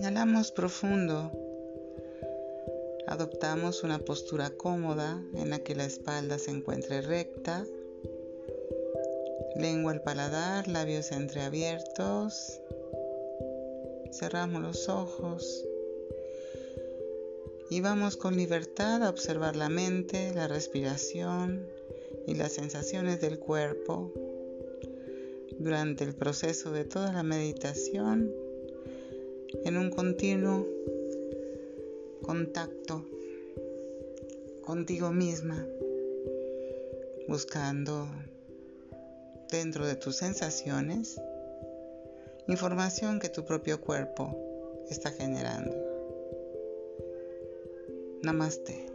Inhalamos profundo. Adoptamos una postura cómoda en la que la espalda se encuentre recta. Lengua al paladar, labios entreabiertos. Cerramos los ojos y vamos con libertad a observar la mente, la respiración y las sensaciones del cuerpo durante el proceso de toda la meditación en un continuo contacto contigo misma, buscando dentro de tus sensaciones información que tu propio cuerpo está generando. Namaste.